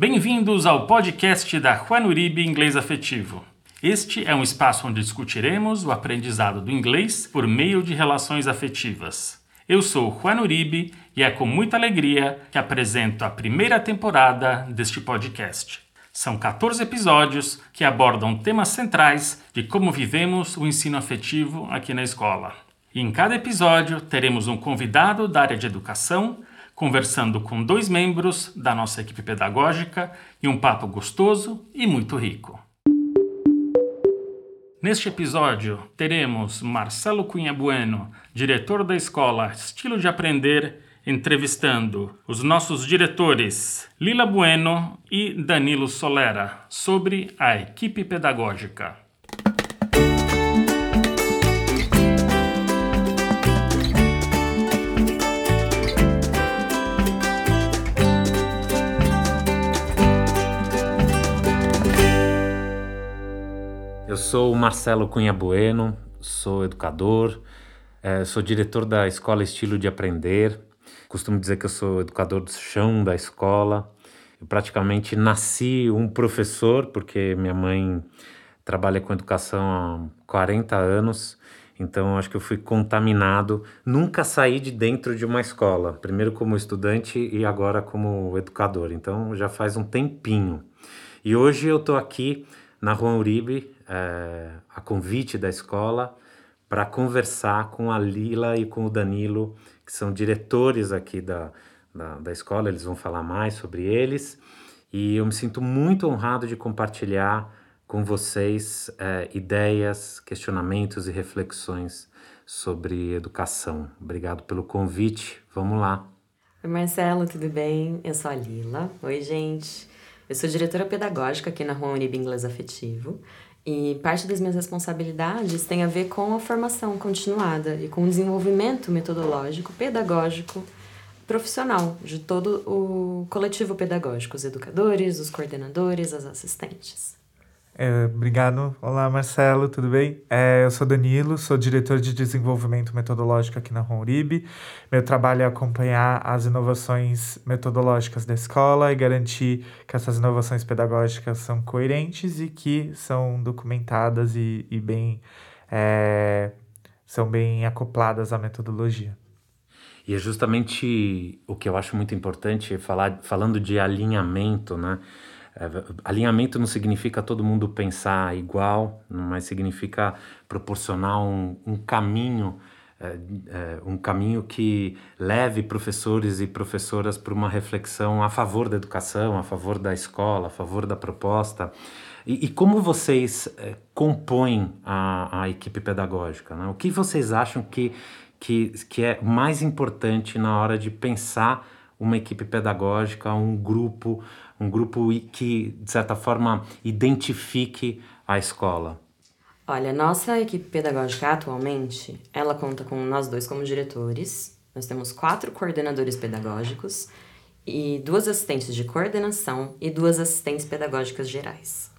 Bem-vindos ao podcast da Juan Uribe Inglês Afetivo. Este é um espaço onde discutiremos o aprendizado do inglês por meio de relações afetivas. Eu sou Juan Uribe e é com muita alegria que apresento a primeira temporada deste podcast. São 14 episódios que abordam temas centrais de como vivemos o ensino afetivo aqui na escola. E em cada episódio teremos um convidado da área de educação conversando com dois membros da nossa equipe pedagógica e um papo gostoso e muito rico. Neste episódio, teremos Marcelo Cunha Bueno, diretor da escola Estilo de Aprender, entrevistando os nossos diretores Lila Bueno e Danilo Solera sobre a equipe pedagógica. Eu sou Marcelo Cunha Bueno, sou educador, é, sou diretor da Escola Estilo de Aprender. Costumo dizer que eu sou educador do chão da escola. Eu praticamente nasci um professor, porque minha mãe trabalha com educação há 40 anos, então acho que eu fui contaminado. Nunca saí de dentro de uma escola, primeiro como estudante e agora como educador, então já faz um tempinho. E hoje eu estou aqui na Rua Uribe, é, a convite da escola, para conversar com a Lila e com o Danilo, que são diretores aqui da, da, da escola, eles vão falar mais sobre eles. E eu me sinto muito honrado de compartilhar com vocês é, ideias, questionamentos e reflexões sobre educação. Obrigado pelo convite. Vamos lá. Oi, Marcelo, tudo bem? Eu sou a Lila. Oi, gente. Eu sou diretora pedagógica aqui na Rua Unib Inglês Afetivo. E parte das minhas responsabilidades tem a ver com a formação continuada e com o desenvolvimento metodológico, pedagógico, profissional de todo o coletivo pedagógico, os educadores, os coordenadores, as assistentes. É, obrigado. Olá, Marcelo, tudo bem? É, eu sou Danilo, sou diretor de desenvolvimento metodológico aqui na Ronribe. Meu trabalho é acompanhar as inovações metodológicas da escola e garantir que essas inovações pedagógicas são coerentes e que são documentadas e, e bem é, são bem acopladas à metodologia. E é justamente o que eu acho muito importante, falar, falando de alinhamento, né? É, alinhamento não significa todo mundo pensar igual, mas significa proporcionar um, um caminho, é, é, um caminho que leve professores e professoras para uma reflexão a favor da educação, a favor da escola, a favor da proposta. E, e como vocês compõem a, a equipe pedagógica? Né? O que vocês acham que, que, que é mais importante na hora de pensar uma equipe pedagógica, um grupo, um grupo que, de certa forma, identifique a escola? Olha, nossa equipe pedagógica atualmente, ela conta com nós dois como diretores, nós temos quatro coordenadores pedagógicos e duas assistentes de coordenação e duas assistentes pedagógicas gerais.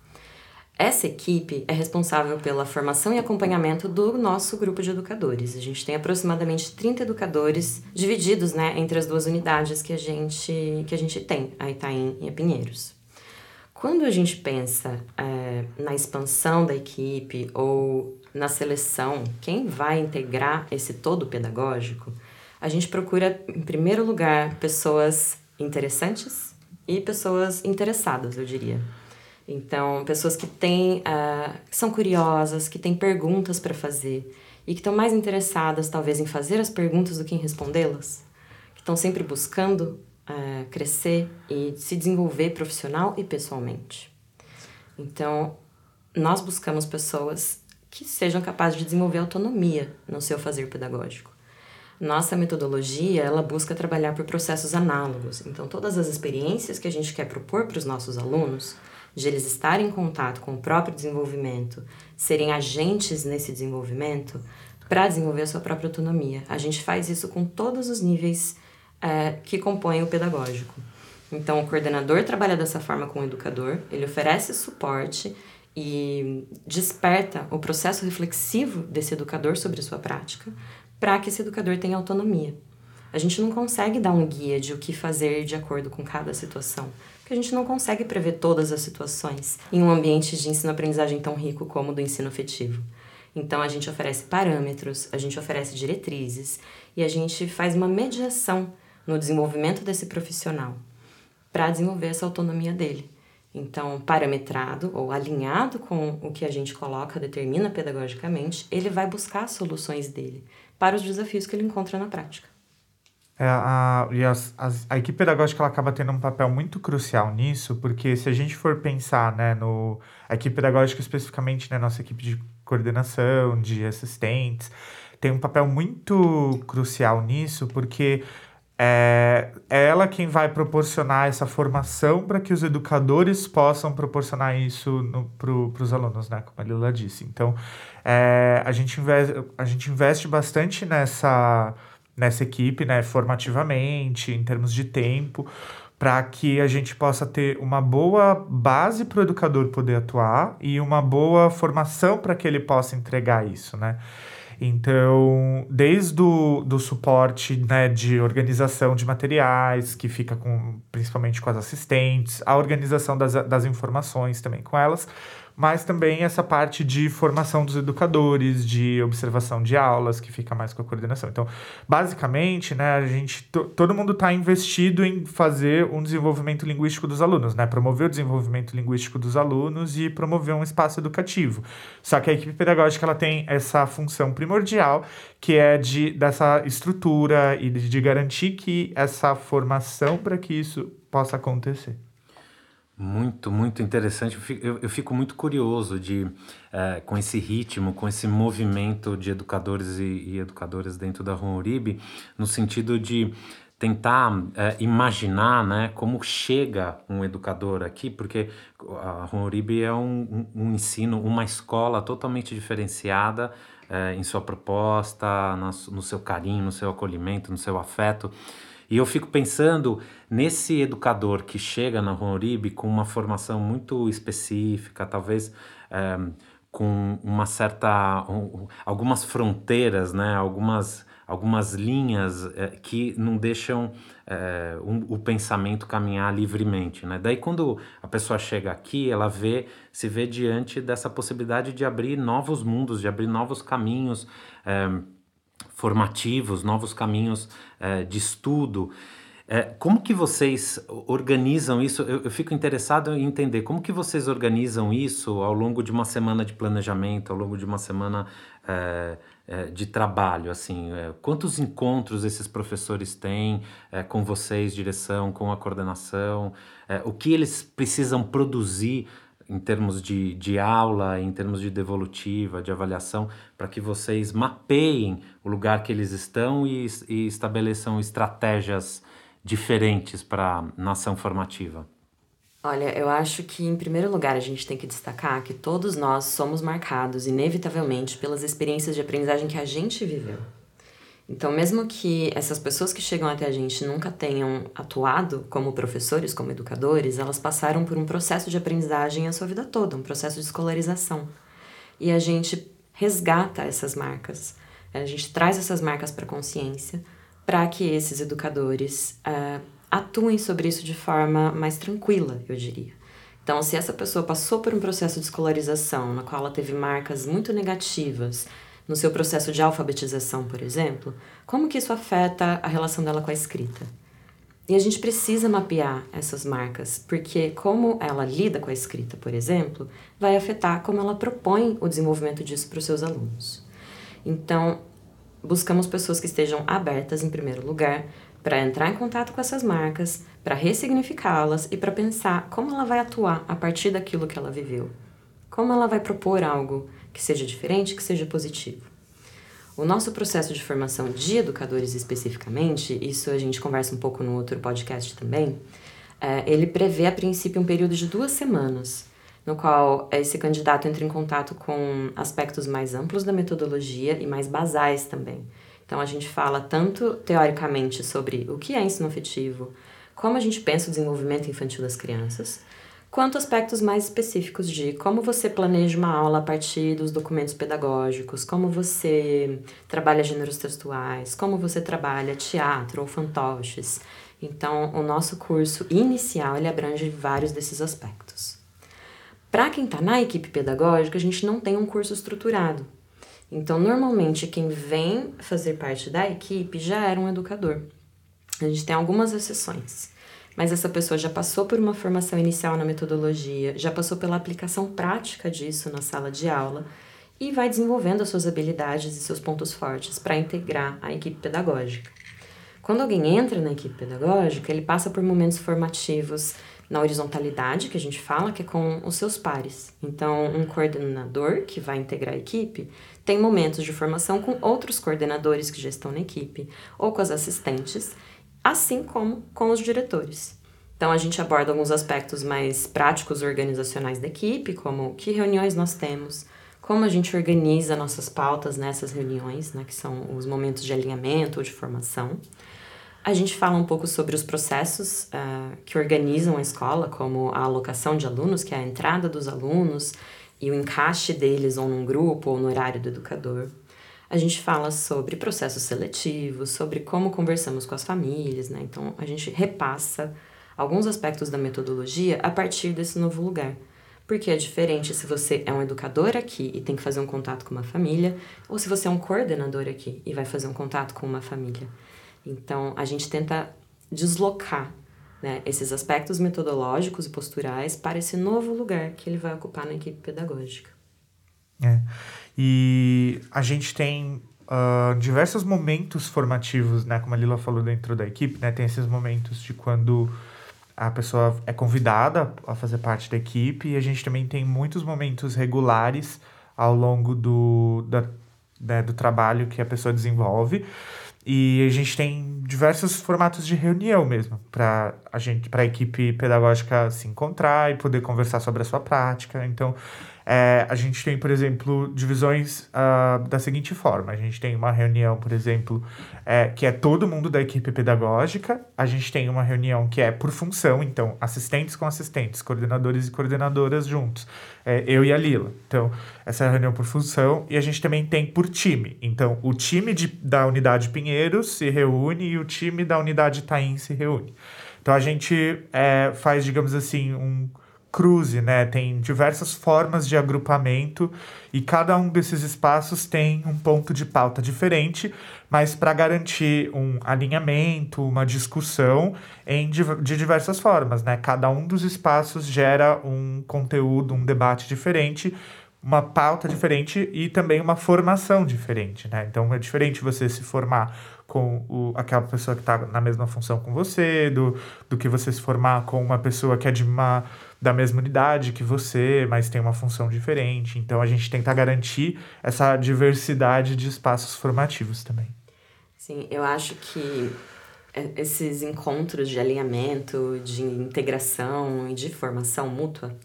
Essa equipe é responsável pela formação e acompanhamento do nosso grupo de educadores. A gente tem aproximadamente 30 educadores divididos né, entre as duas unidades que a gente, que a gente tem, a Itaim e a Pinheiros. Quando a gente pensa é, na expansão da equipe ou na seleção, quem vai integrar esse todo pedagógico, a gente procura, em primeiro lugar, pessoas interessantes e pessoas interessadas, eu diria. Então, pessoas que têm, uh, são curiosas, que têm perguntas para fazer e que estão mais interessadas, talvez, em fazer as perguntas do que em respondê-las, que estão sempre buscando uh, crescer e se desenvolver profissional e pessoalmente. Então, nós buscamos pessoas que sejam capazes de desenvolver autonomia no seu fazer pedagógico. Nossa metodologia, ela busca trabalhar por processos análogos. Então, todas as experiências que a gente quer propor para os nossos alunos, de eles estarem em contato com o próprio desenvolvimento, serem agentes nesse desenvolvimento, para desenvolver a sua própria autonomia. A gente faz isso com todos os níveis é, que compõem o pedagógico. Então, o coordenador trabalha dessa forma com o educador, ele oferece suporte e desperta o processo reflexivo desse educador sobre a sua prática, para que esse educador tenha autonomia. A gente não consegue dar um guia de o que fazer de acordo com cada situação, que a gente não consegue prever todas as situações em um ambiente de ensino-aprendizagem tão rico como o do ensino afetivo. Então a gente oferece parâmetros, a gente oferece diretrizes e a gente faz uma mediação no desenvolvimento desse profissional para desenvolver essa autonomia dele. Então, parametrado ou alinhado com o que a gente coloca, determina pedagogicamente, ele vai buscar soluções dele para os desafios que ele encontra na prática. É, a, e as, as, a equipe pedagógica ela acaba tendo um papel muito crucial nisso, porque se a gente for pensar né, no. A equipe pedagógica, especificamente, né, nossa equipe de coordenação, de assistentes, tem um papel muito crucial nisso, porque é, é ela quem vai proporcionar essa formação para que os educadores possam proporcionar isso para os alunos, né? Como a Lila disse. Então, é, a, gente investe, a gente investe bastante nessa, nessa equipe, né? Formativamente, em termos de tempo, para que a gente possa ter uma boa base para o educador poder atuar e uma boa formação para que ele possa entregar isso, né? Então, desde o do suporte né, de organização de materiais, que fica com principalmente com as assistentes, a organização das, das informações também com elas, mas também essa parte de formação dos educadores, de observação de aulas, que fica mais com a coordenação. Então, basicamente, né, a gente, todo mundo está investido em fazer um desenvolvimento linguístico dos alunos, né, promover o desenvolvimento linguístico dos alunos e promover um espaço educativo. Só que a equipe pedagógica ela tem essa função primordial, que é de dessa estrutura e de, de garantir que essa formação para que isso possa acontecer. Muito, muito interessante. Eu fico, eu, eu fico muito curioso de, é, com esse ritmo, com esse movimento de educadores e, e educadoras dentro da Uribe, no sentido de tentar é, imaginar né, como chega um educador aqui, porque a Uribe é um, um, ensino, uma escola totalmente diferenciada é, em sua proposta, no seu carinho, no seu acolhimento, no seu afeto. E eu fico pensando nesse educador que chega na Honoribe com uma formação muito específica, talvez é, com uma certa. Um, algumas fronteiras, né? algumas, algumas linhas é, que não deixam é, um, o pensamento caminhar livremente. Né? Daí, quando a pessoa chega aqui, ela vê, se vê diante dessa possibilidade de abrir novos mundos, de abrir novos caminhos formativos, novos caminhos é, de estudo. É, como que vocês organizam isso? Eu, eu, fico interessado em entender como que vocês organizam isso ao longo de uma semana de planejamento, ao longo de uma semana é, de trabalho, assim, quantos encontros esses professores têm é, com vocês, direção, com a coordenação, é, o que eles precisam produzir em termos de, de aula, em termos de devolutiva, de avaliação, para que vocês mapeiem o lugar que eles estão e, e estabeleçam estratégias diferentes para a nação formativa? Olha, eu acho que em primeiro lugar a gente tem que destacar que todos nós somos marcados inevitavelmente pelas experiências de aprendizagem que a gente viveu. Então, mesmo que essas pessoas que chegam até a gente nunca tenham atuado como professores, como educadores, elas passaram por um processo de aprendizagem a sua vida toda, um processo de escolarização. E a gente resgata essas marcas, a gente traz essas marcas para a consciência para que esses educadores uh, atuem sobre isso de forma mais tranquila, eu diria. Então, se essa pessoa passou por um processo de escolarização na qual ela teve marcas muito negativas, no seu processo de alfabetização, por exemplo, como que isso afeta a relação dela com a escrita? E a gente precisa mapear essas marcas, porque como ela lida com a escrita, por exemplo, vai afetar como ela propõe o desenvolvimento disso para os seus alunos. Então, buscamos pessoas que estejam abertas, em primeiro lugar, para entrar em contato com essas marcas, para ressignificá-las e para pensar como ela vai atuar a partir daquilo que ela viveu. Como ela vai propor algo que seja diferente, que seja positivo. O nosso processo de formação de educadores especificamente, isso a gente conversa um pouco no outro podcast também, é, ele prevê a princípio um período de duas semanas, no qual esse candidato entra em contato com aspectos mais amplos da metodologia e mais basais também. Então a gente fala tanto teoricamente sobre o que é ensino afetivo, como a gente pensa o desenvolvimento infantil das crianças, quanto aspectos mais específicos de como você planeja uma aula a partir dos documentos pedagógicos, como você trabalha gêneros textuais, como você trabalha teatro ou fantoches. Então, o nosso curso inicial ele abrange vários desses aspectos. Para quem está na equipe pedagógica, a gente não tem um curso estruturado. Então, normalmente, quem vem fazer parte da equipe já era um educador. A gente tem algumas exceções, mas essa pessoa já passou por uma formação inicial na metodologia, já passou pela aplicação prática disso na sala de aula e vai desenvolvendo as suas habilidades e seus pontos fortes para integrar a equipe pedagógica. Quando alguém entra na equipe pedagógica, ele passa por momentos formativos na horizontalidade, que a gente fala, que é com os seus pares. Então, um coordenador que vai integrar a equipe tem momentos de formação com outros coordenadores que já estão na equipe, ou com as assistentes, assim como com os diretores. Então, a gente aborda alguns aspectos mais práticos organizacionais da equipe, como que reuniões nós temos, como a gente organiza nossas pautas nessas reuniões, né, que são os momentos de alinhamento ou de formação. A gente fala um pouco sobre os processos uh, que organizam a escola, como a alocação de alunos, que é a entrada dos alunos e o encaixe deles ou num grupo ou no horário do educador. A gente fala sobre processos seletivos, sobre como conversamos com as famílias, né? Então a gente repassa alguns aspectos da metodologia a partir desse novo lugar. Porque é diferente se você é um educador aqui e tem que fazer um contato com uma família, ou se você é um coordenador aqui e vai fazer um contato com uma família. Então, a gente tenta deslocar né, esses aspectos metodológicos e posturais para esse novo lugar que ele vai ocupar na equipe pedagógica. É. E a gente tem uh, diversos momentos formativos, né, como a Lila falou dentro da equipe, né, tem esses momentos de quando a pessoa é convidada a fazer parte da equipe e a gente também tem muitos momentos regulares ao longo do, da, né, do trabalho que a pessoa desenvolve. E a gente tem diversos formatos de reunião mesmo, para a gente, para a equipe pedagógica se encontrar e poder conversar sobre a sua prática. Então, é, a gente tem, por exemplo, divisões uh, da seguinte forma: a gente tem uma reunião, por exemplo, é, que é todo mundo da equipe pedagógica, a gente tem uma reunião que é por função, então, assistentes com assistentes, coordenadores e coordenadoras juntos, é, eu e a Lila. Então, essa é a reunião por função, e a gente também tem por time. Então, o time de, da unidade Pinheiros se reúne e o time da unidade Taim se reúne. Então, a gente é, faz, digamos assim, um cruze, né? Tem diversas formas de agrupamento e cada um desses espaços tem um ponto de pauta diferente, mas para garantir um alinhamento, uma discussão em de diversas formas, né? Cada um dos espaços gera um conteúdo, um debate diferente, uma pauta diferente e também uma formação diferente, né? Então é diferente você se formar com o, aquela pessoa que está na mesma função com você, do, do que você se formar com uma pessoa que é de uma da mesma unidade que você, mas tem uma função diferente. Então a gente tenta garantir essa diversidade de espaços formativos também. Sim, eu acho que é, esses encontros de alinhamento, de integração e de formação mútua,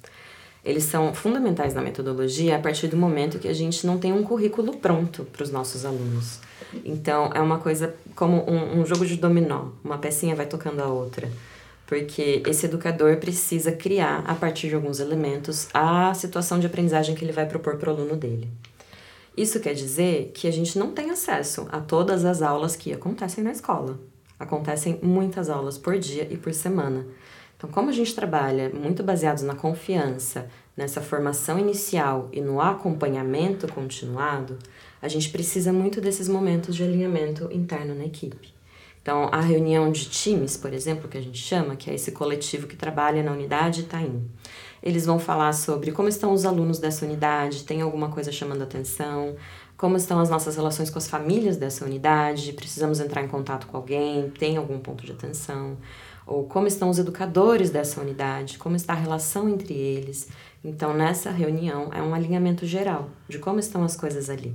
eles são fundamentais na metodologia a partir do momento que a gente não tem um currículo pronto para os nossos alunos. Então, é uma coisa como um, um jogo de dominó, uma pecinha vai tocando a outra porque esse educador precisa criar, a partir de alguns elementos, a situação de aprendizagem que ele vai propor para o aluno dele. Isso quer dizer que a gente não tem acesso a todas as aulas que acontecem na escola. Acontecem muitas aulas por dia e por semana. Então, como a gente trabalha muito baseados na confiança, nessa formação inicial e no acompanhamento continuado, a gente precisa muito desses momentos de alinhamento interno na equipe. Então, a reunião de times, por exemplo, que a gente chama, que é esse coletivo que trabalha na unidade Itaim. Eles vão falar sobre como estão os alunos dessa unidade, tem alguma coisa chamando atenção, como estão as nossas relações com as famílias dessa unidade, precisamos entrar em contato com alguém, tem algum ponto de atenção, ou como estão os educadores dessa unidade, como está a relação entre eles. Então, nessa reunião é um alinhamento geral de como estão as coisas ali.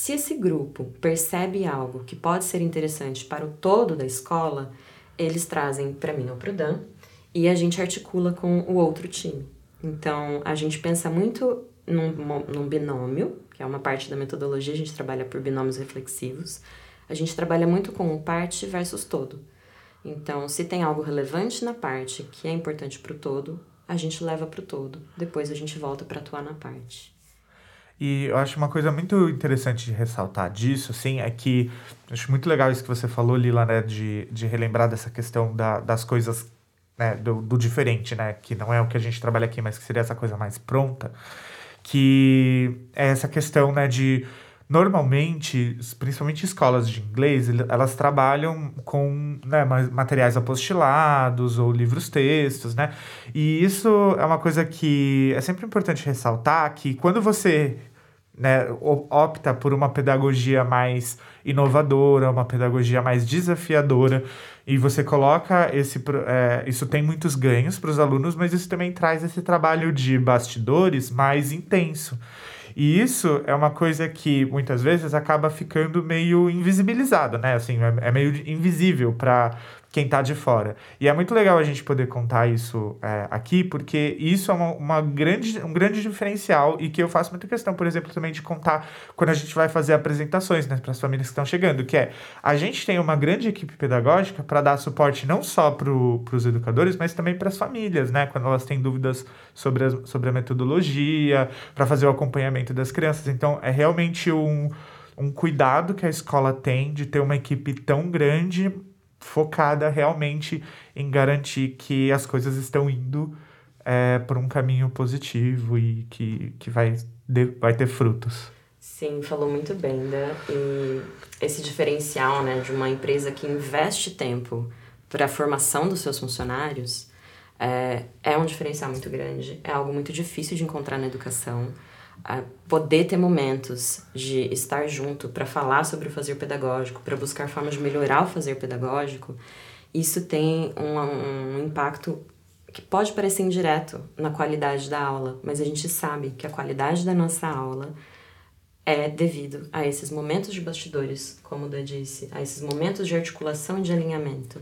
Se esse grupo percebe algo que pode ser interessante para o todo da escola, eles trazem para mim ou para o Dan e a gente articula com o outro time. Então, a gente pensa muito num, num binômio, que é uma parte da metodologia, a gente trabalha por binômios reflexivos. A gente trabalha muito com parte versus todo. Então, se tem algo relevante na parte que é importante para o todo, a gente leva para o todo. Depois a gente volta para atuar na parte. E eu acho uma coisa muito interessante de ressaltar disso, assim, é que acho muito legal isso que você falou, Lila, né, de, de relembrar dessa questão da, das coisas, né, do, do diferente, né, que não é o que a gente trabalha aqui, mas que seria essa coisa mais pronta, que é essa questão, né, de Normalmente, principalmente escolas de inglês, elas trabalham com né, materiais apostilados ou livros textos, né? E isso é uma coisa que é sempre importante ressaltar que quando você né, opta por uma pedagogia mais inovadora, uma pedagogia mais desafiadora, e você coloca esse. É, isso tem muitos ganhos para os alunos, mas isso também traz esse trabalho de bastidores mais intenso. E isso é uma coisa que muitas vezes acaba ficando meio invisibilizado, né? Assim, é, é meio invisível para quem está de fora. E é muito legal a gente poder contar isso é, aqui, porque isso é uma, uma, grande, um grande diferencial e que eu faço muita questão, por exemplo, também de contar quando a gente vai fazer apresentações né, para as famílias que estão chegando, que é a gente tem uma grande equipe pedagógica para dar suporte não só para os educadores, mas também para as famílias, né? Quando elas têm dúvidas sobre a, sobre a metodologia, para fazer o acompanhamento das crianças. Então, é realmente um um cuidado que a escola tem de ter uma equipe tão grande focada realmente em garantir que as coisas estão indo é, por um caminho positivo e que, que vai, de, vai ter frutos. Sim, falou muito bem, né? E esse diferencial né, de uma empresa que investe tempo para a formação dos seus funcionários é, é um diferencial muito grande. É algo muito difícil de encontrar na educação poder ter momentos de estar junto para falar sobre o fazer pedagógico, para buscar formas de melhorar o fazer pedagógico, isso tem um, um impacto que pode parecer indireto na qualidade da aula, mas a gente sabe que a qualidade da nossa aula é devido a esses momentos de bastidores, como o Dan disse, a esses momentos de articulação e de alinhamento.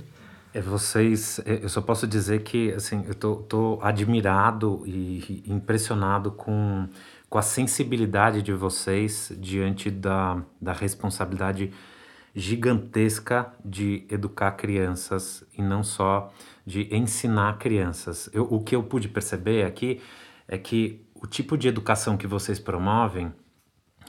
É, vocês, é, eu só posso dizer que assim, eu tô, tô admirado e impressionado com com a sensibilidade de vocês diante da, da responsabilidade gigantesca de educar crianças e não só de ensinar crianças. Eu, o que eu pude perceber aqui é que o tipo de educação que vocês promovem,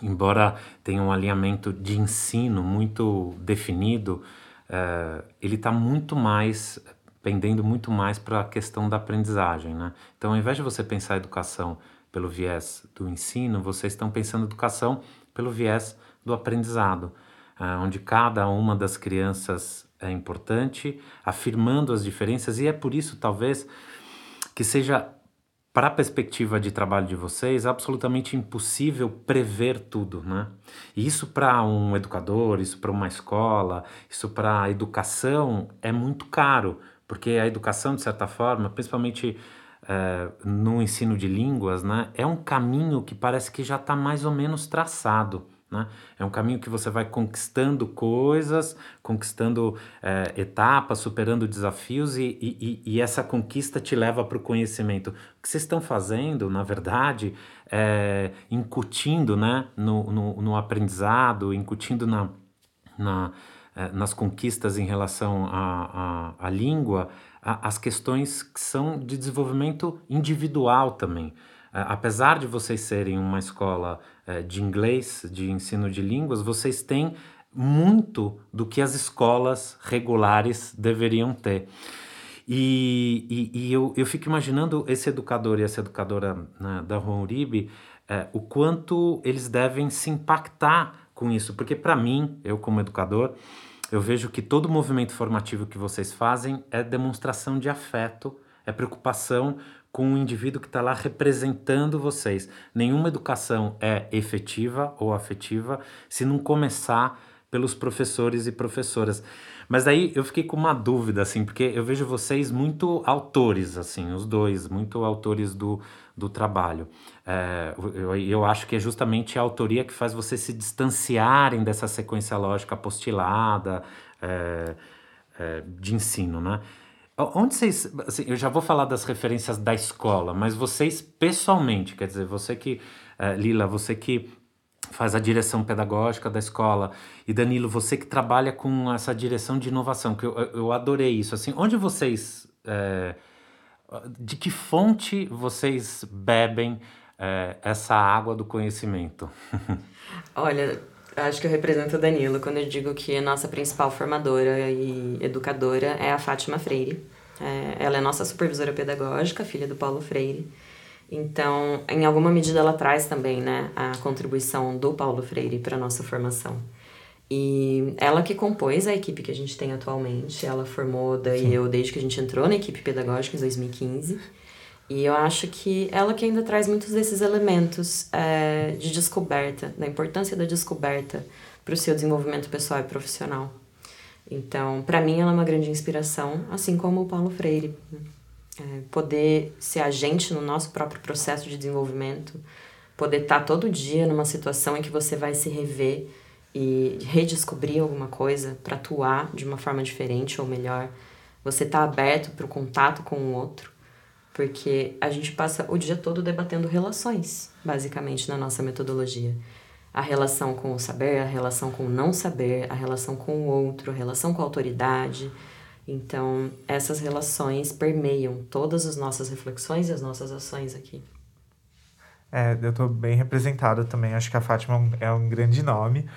embora tenha um alinhamento de ensino muito definido, é, ele está muito mais pendendo muito mais para a questão da aprendizagem, né? Então, ao invés de você pensar a educação pelo viés do ensino, vocês estão pensando educação pelo viés do aprendizado, uh, onde cada uma das crianças é importante, afirmando as diferenças, e é por isso, talvez, que seja, para a perspectiva de trabalho de vocês, absolutamente impossível prever tudo, né? E isso para um educador, isso para uma escola, isso para a educação é muito caro, porque a educação, de certa forma, principalmente é, no ensino de línguas, né, é um caminho que parece que já está mais ou menos traçado. Né? É um caminho que você vai conquistando coisas, conquistando é, etapas, superando desafios e, e, e essa conquista te leva para o conhecimento. O que vocês estão fazendo, na verdade, é incutindo né, no, no, no aprendizado, incutindo na, na, é, nas conquistas em relação à, à, as questões que são de desenvolvimento individual também. apesar de vocês serem uma escola é, de inglês, de ensino de línguas, vocês têm muito do que as escolas regulares deveriam ter. E, e, e eu, eu fico imaginando esse educador e essa educadora né, da Juan Uribe, é, o quanto eles devem se impactar com isso, porque para mim, eu como educador, eu vejo que todo movimento formativo que vocês fazem é demonstração de afeto, é preocupação com o indivíduo que está lá representando vocês. Nenhuma educação é efetiva ou afetiva se não começar pelos professores e professoras. Mas aí eu fiquei com uma dúvida, assim, porque eu vejo vocês muito autores, assim, os dois, muito autores do, do trabalho. É, eu, acho que é justamente a autoria que faz vocês se distanciarem dessa sequência lógica apostilada é, é, de ensino, né? Onde vocês. Assim, eu já vou falar das referências da escola, mas vocês pessoalmente, quer dizer, você que. É, Lila, você que faz a direção pedagógica da escola. E Danilo, você que trabalha com essa direção de inovação, que eu, eu adorei isso. Assim, onde vocês. É, de que fonte vocês bebem é, essa água do conhecimento? Olha, acho que eu represento o Danilo quando eu digo que a nossa principal formadora e educadora é a Fátima Freire. É, ela é nossa supervisora pedagógica, filha do Paulo Freire. Então, em alguma medida, ela traz também né, a contribuição do Paulo Freire para a nossa formação. E ela que compôs a equipe que a gente tem atualmente, ela formou daí Sim. eu desde que a gente entrou na equipe pedagógica em 2015. E eu acho que ela que ainda traz muitos desses elementos é, de descoberta, da importância da descoberta para o seu desenvolvimento pessoal e profissional. Então, para mim, ela é uma grande inspiração, assim como o Paulo Freire. Né? É, poder ser agente no nosso próprio processo de desenvolvimento, poder estar tá todo dia numa situação em que você vai se rever e redescobrir alguma coisa para atuar de uma forma diferente ou melhor. Você está aberto para o contato com o outro, porque a gente passa o dia todo debatendo relações, basicamente, na nossa metodologia. A relação com o saber, a relação com o não saber, a relação com o outro, a relação com a autoridade, então, essas relações permeiam todas as nossas reflexões e as nossas ações aqui. É, eu estou bem representada também. Acho que a Fátima é um, é um grande nome.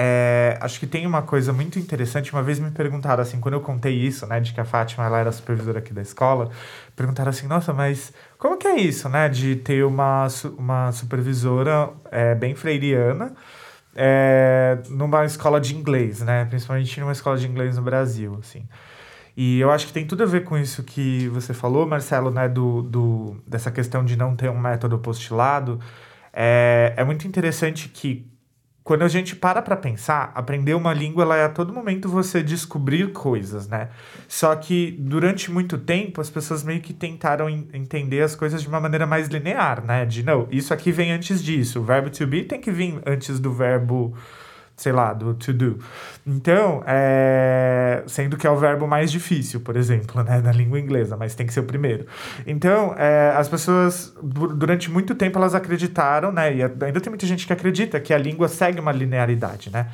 É, acho que tem uma coisa muito interessante. Uma vez me perguntaram assim, quando eu contei isso, né, de que a Fátima ela era supervisora aqui da escola, perguntaram assim, nossa, mas como que é isso, né, de ter uma, uma supervisora é, bem freiriana é, numa escola de inglês, né, principalmente numa escola de inglês no Brasil, assim. E eu acho que tem tudo a ver com isso que você falou, Marcelo, né, do, do, dessa questão de não ter um método postilado. É, é muito interessante que quando a gente para para pensar, aprender uma língua ela é a todo momento você descobrir coisas, né? Só que durante muito tempo as pessoas meio que tentaram entender as coisas de uma maneira mais linear, né? De não, isso aqui vem antes disso, o verbo to be tem que vir antes do verbo sei lá, do to do. Então, é, sendo que é o verbo mais difícil, por exemplo, né, na língua inglesa, mas tem que ser o primeiro. Então, é, as pessoas, durante muito tempo, elas acreditaram, né, e ainda tem muita gente que acredita que a língua segue uma linearidade, né?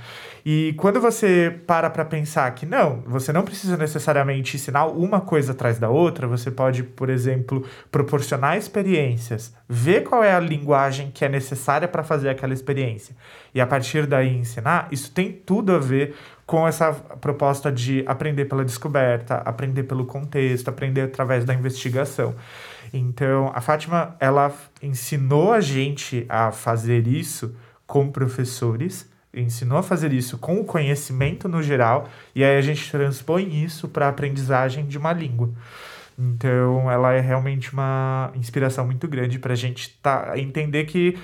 E quando você para para pensar que não, você não precisa necessariamente ensinar uma coisa atrás da outra, você pode, por exemplo, proporcionar experiências, ver qual é a linguagem que é necessária para fazer aquela experiência e a partir daí ensinar, isso tem tudo a ver com essa proposta de aprender pela descoberta, aprender pelo contexto, aprender através da investigação. Então, a Fátima, ela ensinou a gente a fazer isso com professores ensinou a fazer isso com o conhecimento no geral, e aí a gente transpõe isso para a aprendizagem de uma língua. Então, ela é realmente uma inspiração muito grande para a gente tá, entender que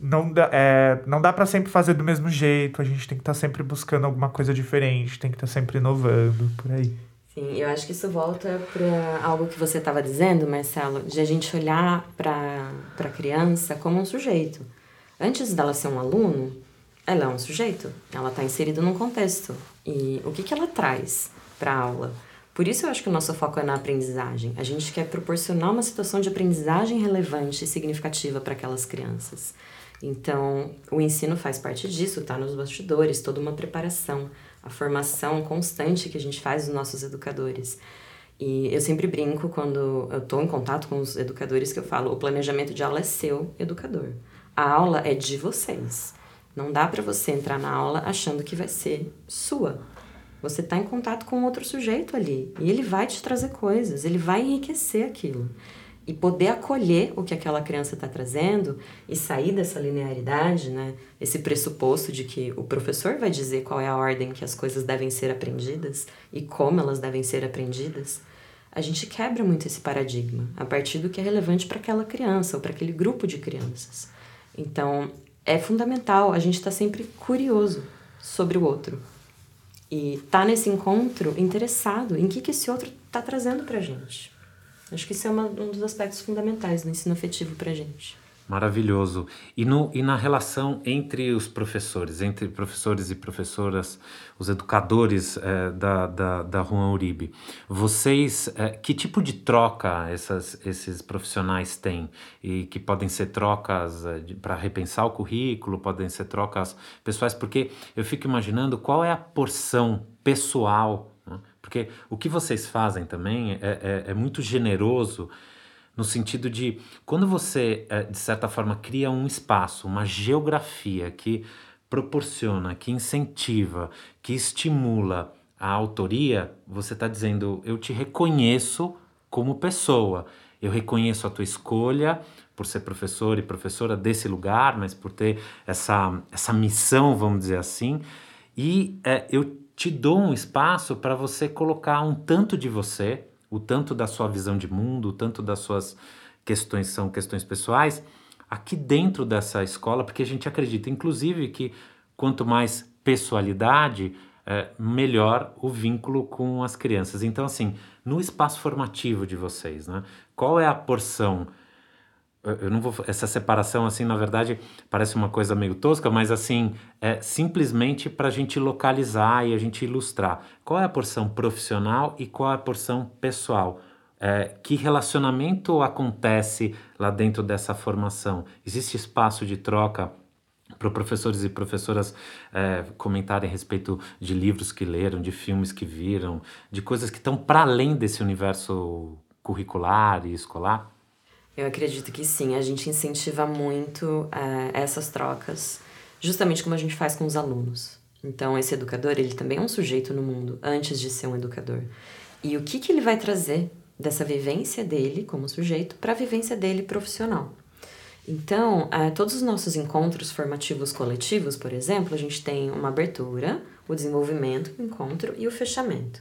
não dá, é, não dá para sempre fazer do mesmo jeito, a gente tem que estar tá sempre buscando alguma coisa diferente, tem que estar tá sempre inovando, por aí. Sim, eu acho que isso volta para algo que você estava dizendo, Marcelo, de a gente olhar para a criança como um sujeito. Antes dela ser um aluno, ela é um sujeito, ela está inserida num contexto. E o que, que ela traz para a aula? Por isso eu acho que o nosso foco é na aprendizagem. A gente quer proporcionar uma situação de aprendizagem relevante e significativa para aquelas crianças. Então, o ensino faz parte disso, tá nos bastidores, toda uma preparação, a formação constante que a gente faz dos nossos educadores. E eu sempre brinco quando eu estou em contato com os educadores que eu falo, o planejamento de aula é seu, educador. A aula é de vocês. Não dá para você entrar na aula achando que vai ser sua. Você está em contato com outro sujeito ali e ele vai te trazer coisas, ele vai enriquecer aquilo. E poder acolher o que aquela criança está trazendo e sair dessa linearidade, né? Esse pressuposto de que o professor vai dizer qual é a ordem que as coisas devem ser aprendidas e como elas devem ser aprendidas. A gente quebra muito esse paradigma a partir do que é relevante para aquela criança ou para aquele grupo de crianças. Então, é fundamental a gente estar tá sempre curioso sobre o outro e tá nesse encontro interessado em que, que esse outro está trazendo para gente. Acho que isso é uma, um dos aspectos fundamentais do ensino afetivo para gente. Maravilhoso. E, no, e na relação entre os professores, entre professores e professoras, os educadores é, da, da, da Juan Uribe, vocês, é, que tipo de troca essas, esses profissionais têm? E que podem ser trocas é, para repensar o currículo, podem ser trocas pessoais, porque eu fico imaginando qual é a porção pessoal? Porque o que vocês fazem também é, é, é muito generoso no sentido de quando você, eh, de certa forma, cria um espaço, uma geografia que proporciona, que incentiva, que estimula a autoria, você está dizendo: eu te reconheço como pessoa, eu reconheço a tua escolha por ser professor e professora desse lugar, mas por ter essa, essa missão, vamos dizer assim, e é, eu te dou um espaço para você colocar um tanto de você o tanto da sua visão de mundo, o tanto das suas questões são questões pessoais, aqui dentro dessa escola, porque a gente acredita, inclusive, que quanto mais pessoalidade, é, melhor o vínculo com as crianças. Então, assim, no espaço formativo de vocês, né? Qual é a porção? Eu não vou essa separação assim na verdade parece uma coisa meio tosca mas assim é simplesmente para a gente localizar e a gente ilustrar. Qual é a porção profissional e qual é a porção pessoal? É, que relacionamento acontece lá dentro dessa formação? Existe espaço de troca para professores e professoras é, comentarem a respeito de livros que leram, de filmes que viram, de coisas que estão para além desse universo curricular e escolar? Eu acredito que sim, a gente incentiva muito uh, essas trocas, justamente como a gente faz com os alunos. Então, esse educador, ele também é um sujeito no mundo, antes de ser um educador. E o que, que ele vai trazer dessa vivência dele como sujeito para a vivência dele profissional? Então, uh, todos os nossos encontros formativos coletivos, por exemplo, a gente tem uma abertura, o desenvolvimento, o encontro e o fechamento.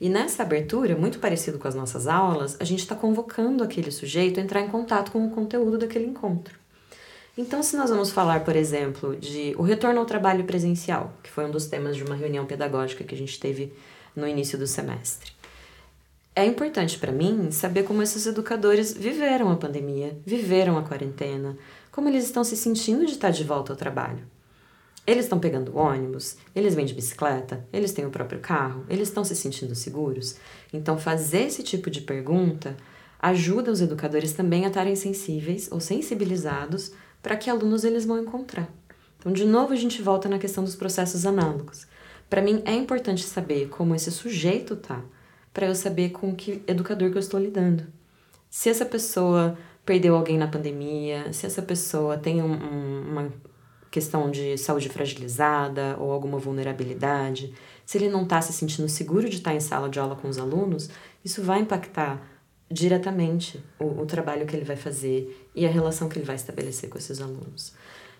E nessa abertura, muito parecido com as nossas aulas, a gente está convocando aquele sujeito a entrar em contato com o conteúdo daquele encontro. Então, se nós vamos falar, por exemplo, de o retorno ao trabalho presencial, que foi um dos temas de uma reunião pedagógica que a gente teve no início do semestre. É importante para mim saber como esses educadores viveram a pandemia, viveram a quarentena, como eles estão se sentindo de estar de volta ao trabalho. Eles estão pegando ônibus, eles vêm de bicicleta, eles têm o próprio carro, eles estão se sentindo seguros. Então, fazer esse tipo de pergunta ajuda os educadores também a estarem sensíveis ou sensibilizados para que alunos eles vão encontrar. Então, de novo, a gente volta na questão dos processos análogos. Para mim, é importante saber como esse sujeito tá, para eu saber com que educador que eu estou lidando. Se essa pessoa perdeu alguém na pandemia, se essa pessoa tem um, um, uma questão de saúde fragilizada ou alguma vulnerabilidade, se ele não está se sentindo seguro de estar tá em sala de aula com os alunos, isso vai impactar diretamente o, o trabalho que ele vai fazer e a relação que ele vai estabelecer com esses alunos.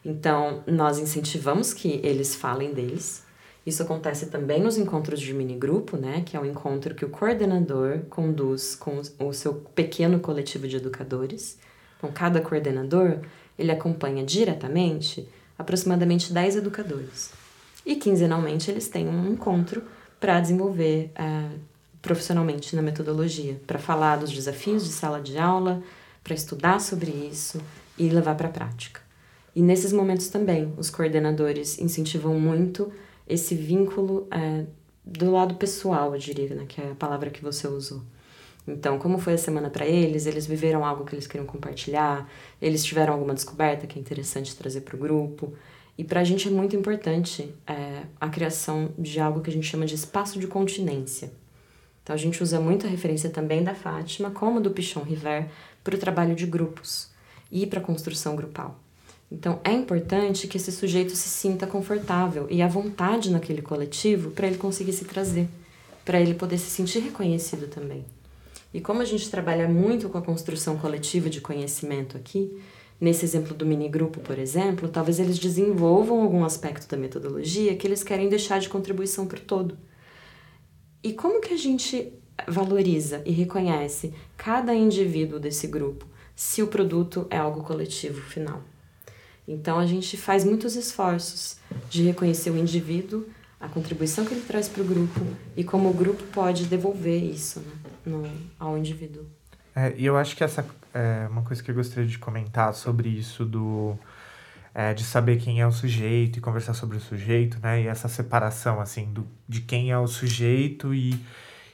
Então, nós incentivamos que eles falem deles. Isso acontece também nos encontros de mini grupo, né, que é um encontro que o coordenador conduz com o seu pequeno coletivo de educadores. Então, cada coordenador, ele acompanha diretamente aproximadamente 10 educadores. E quinzenalmente eles têm um encontro para desenvolver uh, profissionalmente na metodologia, para falar dos desafios de sala de aula, para estudar sobre isso e levar para a prática. E nesses momentos também, os coordenadores incentivam muito esse vínculo uh, do lado pessoal, eu diria, né, que é a palavra que você usou. Então, como foi a semana para eles? Eles viveram algo que eles queriam compartilhar? Eles tiveram alguma descoberta que é interessante trazer para o grupo? E para a gente é muito importante é, a criação de algo que a gente chama de espaço de continência. Então, a gente usa muito a referência também da Fátima, como do Pichon River, para o trabalho de grupos e para a construção grupal. Então, é importante que esse sujeito se sinta confortável e à vontade naquele coletivo para ele conseguir se trazer, para ele poder se sentir reconhecido também. E como a gente trabalha muito com a construção coletiva de conhecimento aqui, nesse exemplo do mini grupo, por exemplo, talvez eles desenvolvam algum aspecto da metodologia que eles querem deixar de contribuição para o todo. E como que a gente valoriza e reconhece cada indivíduo desse grupo se o produto é algo coletivo final? Então a gente faz muitos esforços de reconhecer o indivíduo, a contribuição que ele traz para o grupo e como o grupo pode devolver isso, né? No, ao indivíduo. É, e eu acho que essa é uma coisa que eu gostaria de comentar sobre isso do é, de saber quem é o sujeito e conversar sobre o sujeito, né? E essa separação assim do, de quem é o sujeito e,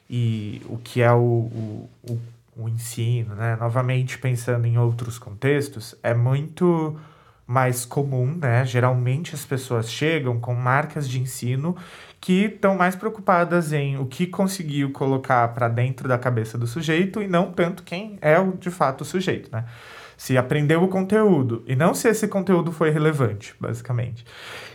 e o que é o, o, o, o ensino, né? Novamente pensando em outros contextos, é muito mais comum, né? Geralmente as pessoas chegam com marcas de ensino que estão mais preocupadas em o que conseguiu colocar para dentro da cabeça do sujeito e não tanto quem é o, de fato o sujeito, né? Se aprendeu o conteúdo e não se esse conteúdo foi relevante, basicamente.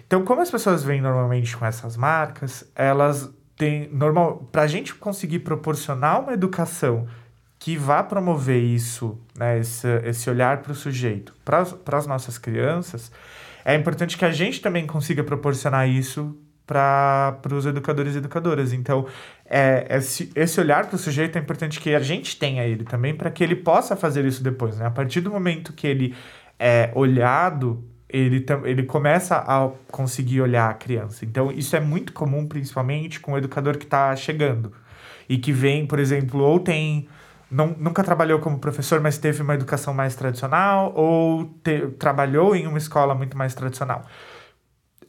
Então, como as pessoas vêm normalmente com essas marcas, elas têm normal para a gente conseguir proporcionar uma educação que vá promover isso, né, esse, esse olhar para o sujeito, para as nossas crianças, é importante que a gente também consiga proporcionar isso para os educadores e educadoras. Então, é, esse, esse olhar para o sujeito é importante que a gente tenha ele também, para que ele possa fazer isso depois. Né? A partir do momento que ele é olhado, ele, ele começa a conseguir olhar a criança. Então, isso é muito comum, principalmente com o educador que está chegando e que vem, por exemplo, ou tem não, nunca trabalhou como professor, mas teve uma educação mais tradicional, ou te, trabalhou em uma escola muito mais tradicional.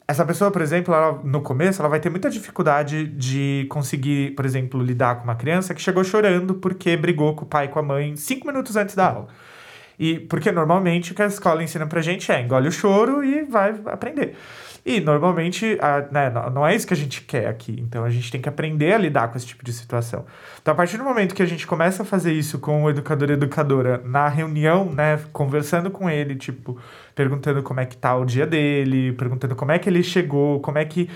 Essa pessoa, por exemplo, ela, no começo, ela vai ter muita dificuldade de conseguir, por exemplo, lidar com uma criança que chegou chorando porque brigou com o pai e com a mãe cinco minutos antes da aula. E porque normalmente o que a escola ensina pra gente é engole o choro e vai aprender. E normalmente a, né, não é isso que a gente quer aqui. Então a gente tem que aprender a lidar com esse tipo de situação. Então, a partir do momento que a gente começa a fazer isso com o educador e educadora na reunião, né, conversando com ele, tipo, perguntando como é que tá o dia dele, perguntando como é que ele chegou, como é que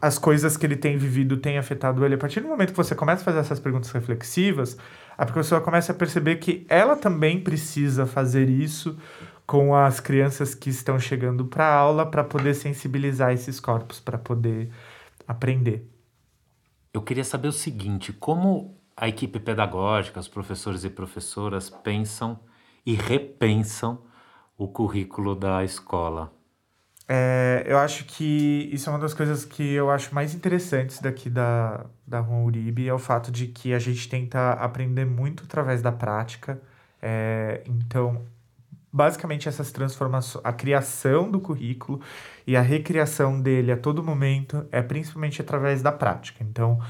as coisas que ele tem vivido têm afetado ele. A partir do momento que você começa a fazer essas perguntas reflexivas, a pessoa começa a perceber que ela também precisa fazer isso com as crianças que estão chegando para a aula para poder sensibilizar esses corpos, para poder aprender. Eu queria saber o seguinte: como a equipe pedagógica, os professores e professoras pensam e repensam o currículo da escola? É, eu acho que isso é uma das coisas que eu acho mais interessantes daqui da, da Juan Uribe, é o fato de que a gente tenta aprender muito através da prática. É, então, basicamente essas transformações, a criação do currículo e a recriação dele a todo momento é principalmente através da prática. Então,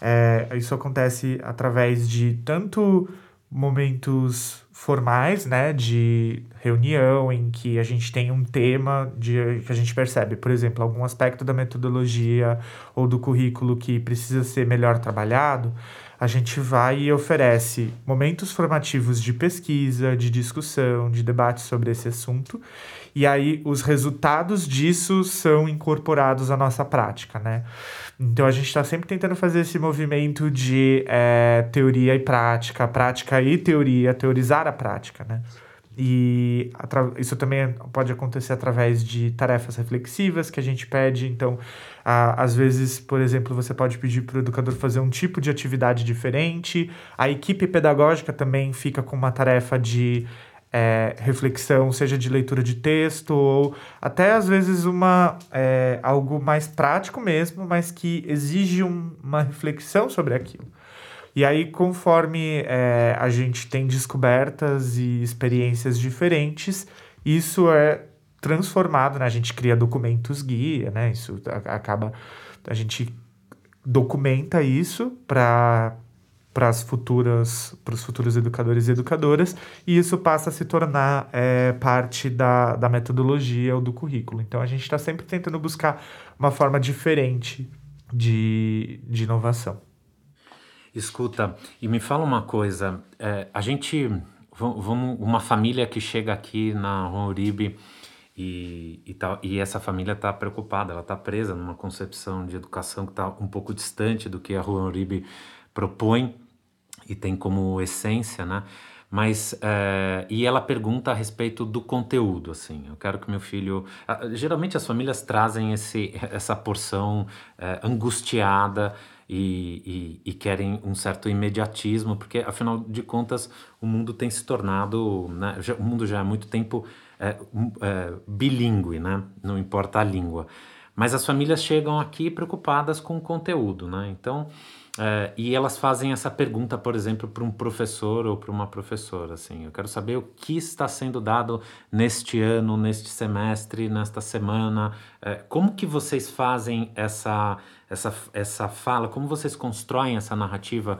é, isso acontece através de tanto momentos formais, né, de reunião em que a gente tem um tema de que a gente percebe, por exemplo, algum aspecto da metodologia ou do currículo que precisa ser melhor trabalhado a gente vai e oferece momentos formativos de pesquisa, de discussão, de debate sobre esse assunto. E aí os resultados disso são incorporados à nossa prática, né? Então a gente está sempre tentando fazer esse movimento de é, teoria e prática, prática e teoria, teorizar a prática, né? E isso também pode acontecer através de tarefas reflexivas que a gente pede. Então, às vezes, por exemplo, você pode pedir para o educador fazer um tipo de atividade diferente. A equipe pedagógica também fica com uma tarefa de é, reflexão, seja de leitura de texto ou até às vezes uma é, algo mais prático mesmo, mas que exige um, uma reflexão sobre aquilo. E aí, conforme é, a gente tem descobertas e experiências diferentes, isso é transformado, né? A gente cria documentos guia, né? Isso acaba... A gente documenta isso para para as futuras para os futuros educadores e educadoras e isso passa a se tornar é, parte da, da metodologia ou do currículo então a gente está sempre tentando buscar uma forma diferente de, de inovação Escuta, e me fala uma coisa, é, a gente, vamos, uma família que chega aqui na Juan Uribe e, e, e essa família está preocupada, ela está presa numa concepção de educação que está um pouco distante do que a Juan Uribe propõe e tem como essência, né? Mas, é, e ela pergunta a respeito do conteúdo, assim, eu quero que meu filho... Geralmente as famílias trazem esse, essa porção é, angustiada e, e, e, querem um certo imediatismo, porque afinal de contas o mundo tem se tornado, né, já, o mundo já há muito tempo é, é, bilíngue, né, não importa a língua. Mas as famílias chegam aqui preocupadas com o conteúdo, né? Então, é, e elas fazem essa pergunta, por exemplo, para um professor ou para uma professora, assim, eu quero saber o que está sendo dado neste ano, neste semestre, nesta semana, é, como que vocês fazem essa, essa, essa fala, como vocês constroem essa narrativa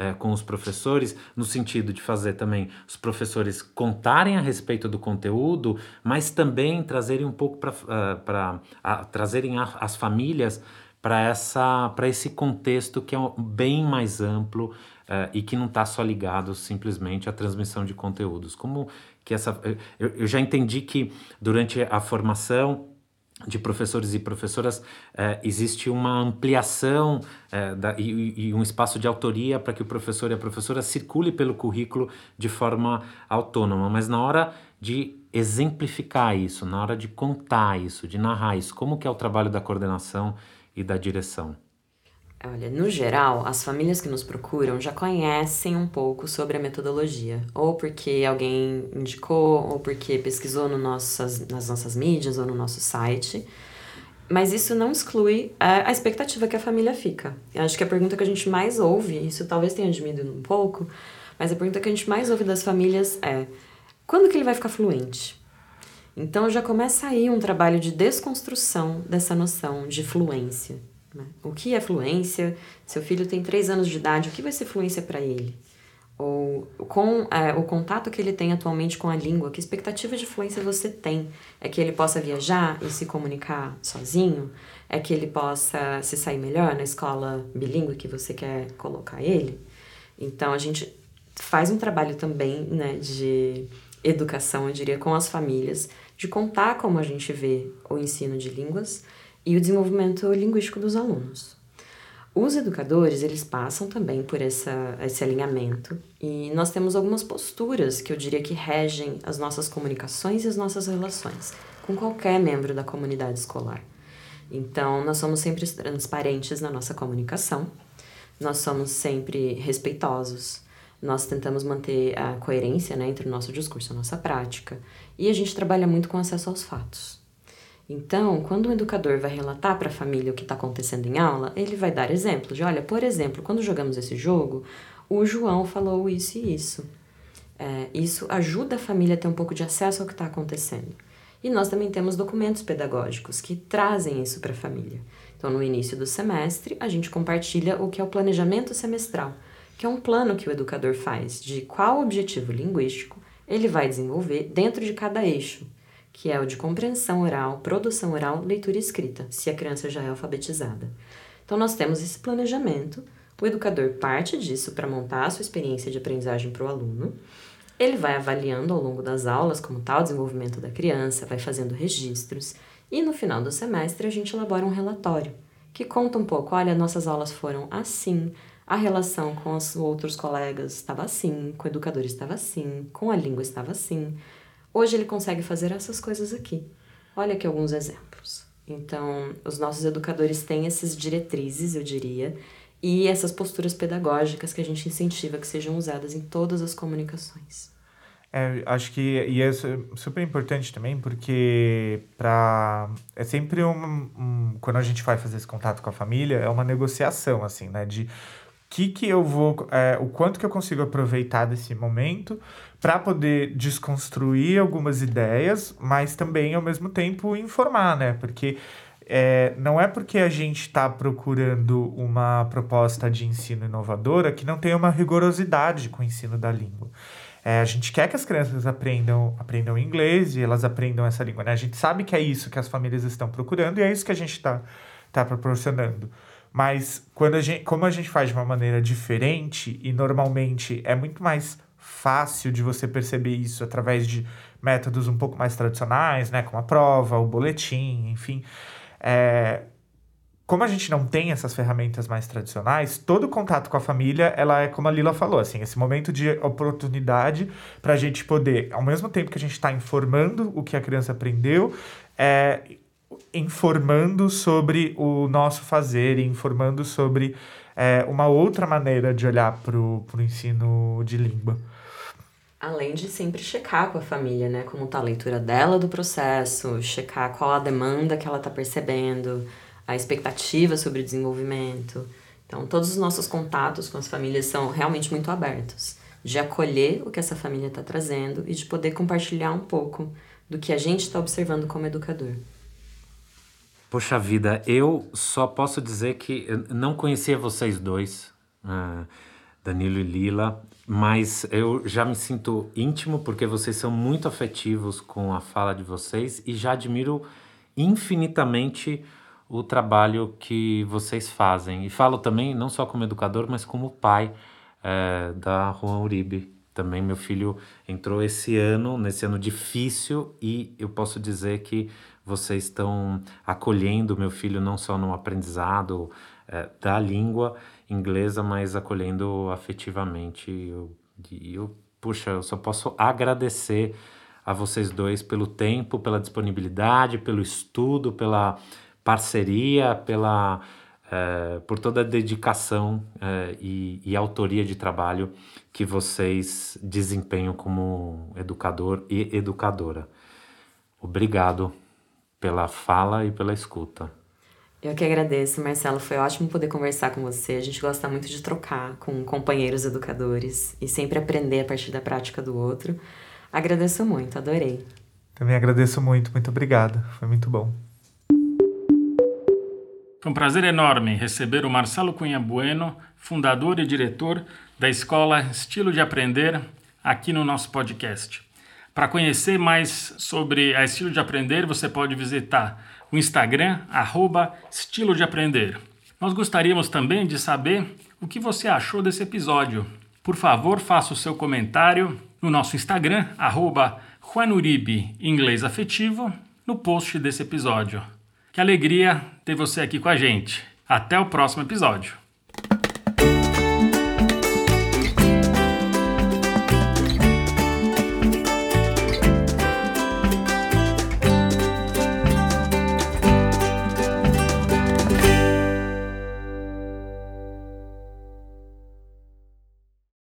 é, com os professores, no sentido de fazer também os professores contarem a respeito do conteúdo, mas também trazerem um pouco para uh, trazerem a, as famílias para essa para esse contexto que é bem mais amplo uh, e que não está só ligado simplesmente à transmissão de conteúdos. Como que essa eu, eu já entendi que durante a formação de professores e professoras, eh, existe uma ampliação eh, da, e, e, um espaço de autoria para que o professor e a professora circule pelo currículo de forma autônoma, mas na hora de exemplificar isso, na hora de contar isso, de narrar isso, como que é o trabalho da coordenação e da direção? Olha, no geral, as famílias que nos procuram já conhecem um pouco sobre a metodologia, ou porque alguém indicou, ou porque pesquisou no nossas, nas nossas mídias ou no nosso site. Mas isso não exclui a, a expectativa que a família fica. Eu acho que a pergunta que a gente mais ouve, isso talvez tenha diminuído um pouco, mas a pergunta que a gente mais ouve das famílias é: quando que ele vai ficar fluente? Então já começa aí um trabalho de desconstrução dessa noção de fluência. Né? O que é fluência? Seu filho tem três anos de idade, o que vai ser fluência para ele? Ou com é, o contato que ele tem atualmente com a língua, que expectativa de fluência você tem? É que ele possa viajar e se comunicar sozinho? É que ele possa se sair melhor na escola bilíngue que você quer colocar ele? Então a gente faz um trabalho também né, de educação, eu diria, com as famílias, de contar como a gente vê o ensino de línguas e o desenvolvimento linguístico dos alunos. Os educadores, eles passam também por essa, esse alinhamento e nós temos algumas posturas que eu diria que regem as nossas comunicações e as nossas relações com qualquer membro da comunidade escolar. Então, nós somos sempre transparentes na nossa comunicação, nós somos sempre respeitosos, nós tentamos manter a coerência né, entre o nosso discurso e a nossa prática, e a gente trabalha muito com acesso aos fatos. Então, quando o educador vai relatar para a família o que está acontecendo em aula, ele vai dar exemplos de, olha, por exemplo, quando jogamos esse jogo, o João falou isso e isso. É, isso ajuda a família a ter um pouco de acesso ao que está acontecendo. E nós também temos documentos pedagógicos que trazem isso para a família. Então, no início do semestre, a gente compartilha o que é o planejamento semestral, que é um plano que o educador faz de qual objetivo linguístico ele vai desenvolver dentro de cada eixo que é o de compreensão oral, produção oral, leitura e escrita, se a criança já é alfabetizada. Então, nós temos esse planejamento, o educador parte disso para montar a sua experiência de aprendizagem para o aluno. Ele vai avaliando ao longo das aulas como está o desenvolvimento da criança, vai fazendo registros e no final do semestre a gente elabora um relatório que conta um pouco: olha, nossas aulas foram assim, a relação com os outros colegas estava assim, com o educador estava assim, com a língua estava assim. Hoje ele consegue fazer essas coisas aqui. Olha aqui alguns exemplos. Então, os nossos educadores têm essas diretrizes, eu diria, e essas posturas pedagógicas que a gente incentiva que sejam usadas em todas as comunicações. É, acho que e é super importante também porque para é sempre um, um, quando a gente vai fazer esse contato com a família é uma negociação assim né de que que eu vou é, o quanto que eu consigo aproveitar desse momento para poder desconstruir algumas ideias, mas também ao mesmo tempo informar, né? Porque é, não é porque a gente está procurando uma proposta de ensino inovadora que não tem uma rigorosidade com o ensino da língua. É, a gente quer que as crianças aprendam, aprendam inglês e elas aprendam essa língua. Né? A gente sabe que é isso que as famílias estão procurando e é isso que a gente está tá proporcionando. Mas quando a gente, como a gente faz de uma maneira diferente e normalmente é muito mais fácil de você perceber isso através de métodos um pouco mais tradicionais, né, como a prova, o boletim, enfim. É, como a gente não tem essas ferramentas mais tradicionais, todo contato com a família, ela é como a Lila falou, assim, esse momento de oportunidade para a gente poder, ao mesmo tempo que a gente está informando o que a criança aprendeu, é, informando sobre o nosso fazer, informando sobre é, uma outra maneira de olhar para o ensino de língua. Além de sempre checar com a família, né? Como tá a leitura dela do processo, checar qual a demanda que ela tá percebendo, a expectativa sobre o desenvolvimento. Então, todos os nossos contatos com as famílias são realmente muito abertos, de acolher o que essa família está trazendo e de poder compartilhar um pouco do que a gente está observando como educador. Poxa vida, eu só posso dizer que não conhecia vocês dois. Uh Danilo e Lila, mas eu já me sinto íntimo porque vocês são muito afetivos com a fala de vocês e já admiro infinitamente o trabalho que vocês fazem. E falo também, não só como educador, mas como pai é, da Juan Uribe. Também meu filho entrou esse ano, nesse ano difícil, e eu posso dizer que vocês estão acolhendo meu filho não só no aprendizado é, da língua inglesa, mas acolhendo afetivamente. E eu, eu, puxa, eu só posso agradecer a vocês dois pelo tempo, pela disponibilidade, pelo estudo, pela parceria, pela é, por toda a dedicação é, e, e, autoria de trabalho que vocês desempenham como educador e educadora. Obrigado pela fala e pela escuta. Eu que agradeço, Marcelo. Foi ótimo poder conversar com você. A gente gosta muito de trocar com companheiros educadores e sempre aprender a partir da prática do outro. Agradeço muito, adorei. Também agradeço muito, muito obrigado. Foi muito bom. Foi um prazer enorme receber o Marcelo Cunha Bueno, fundador e diretor da escola Estilo de Aprender, aqui no nosso podcast. Para conhecer mais sobre a Estilo de Aprender, você pode visitar o Instagram, arroba Estilo de Aprender. Nós gostaríamos também de saber o que você achou desse episódio. Por favor, faça o seu comentário no nosso Instagram, arroba Juanuribe Inglês Afetivo, no post desse episódio. Que alegria ter você aqui com a gente. Até o próximo episódio.